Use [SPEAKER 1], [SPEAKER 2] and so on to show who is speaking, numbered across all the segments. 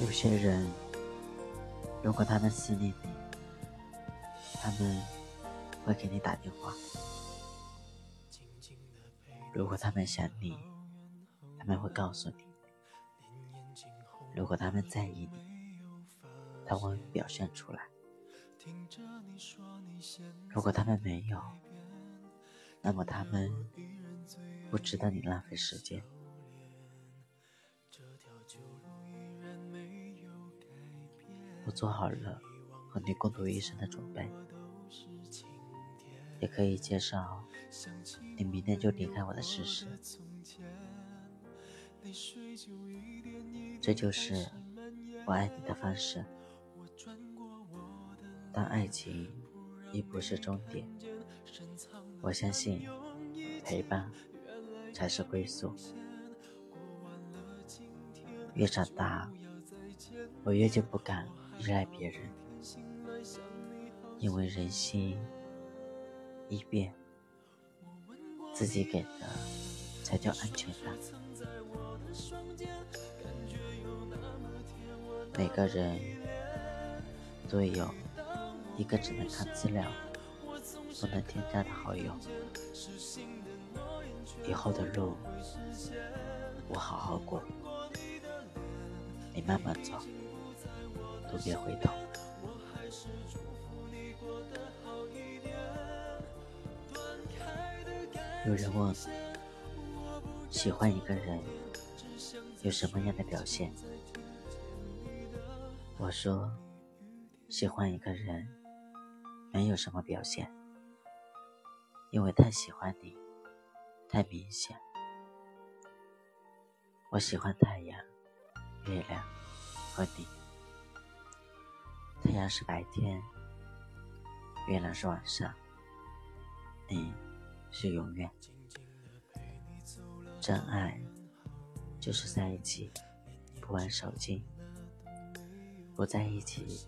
[SPEAKER 1] 有些人，如果他们思念你，他们会给你打电话；如果他们想你，他们会告诉你；如果他们在意你，他会表现出来；如果他们没有，那么他们不值得你浪费时间。我做好了和你共度一生的准备，也可以介绍你明天就离开我的事实。这就是我爱你的方式。但爱情已不是终点，我相信陪伴才是归宿。越长大，我越就不敢。依赖别人，因为人心易变，自己给的才叫安全感。每个人都有一个只能看资料、不能添加的好友。以后的路，我好好过，你慢慢走。都别回头。有人问：喜欢一个人有什么样的表现？我说：喜欢一个人没有什么表现，因为太喜欢你，太明显。我喜欢太阳、月亮和你。太阳是白天，月亮是晚上，你是永远。真爱就是在一起不玩手机，不在一起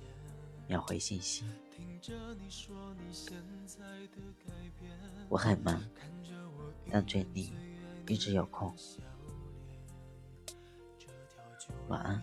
[SPEAKER 1] 秒回信息。我很忙，但对你一直有空。晚安。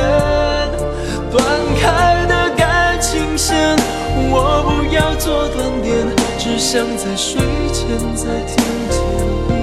[SPEAKER 2] 想在睡前再听见。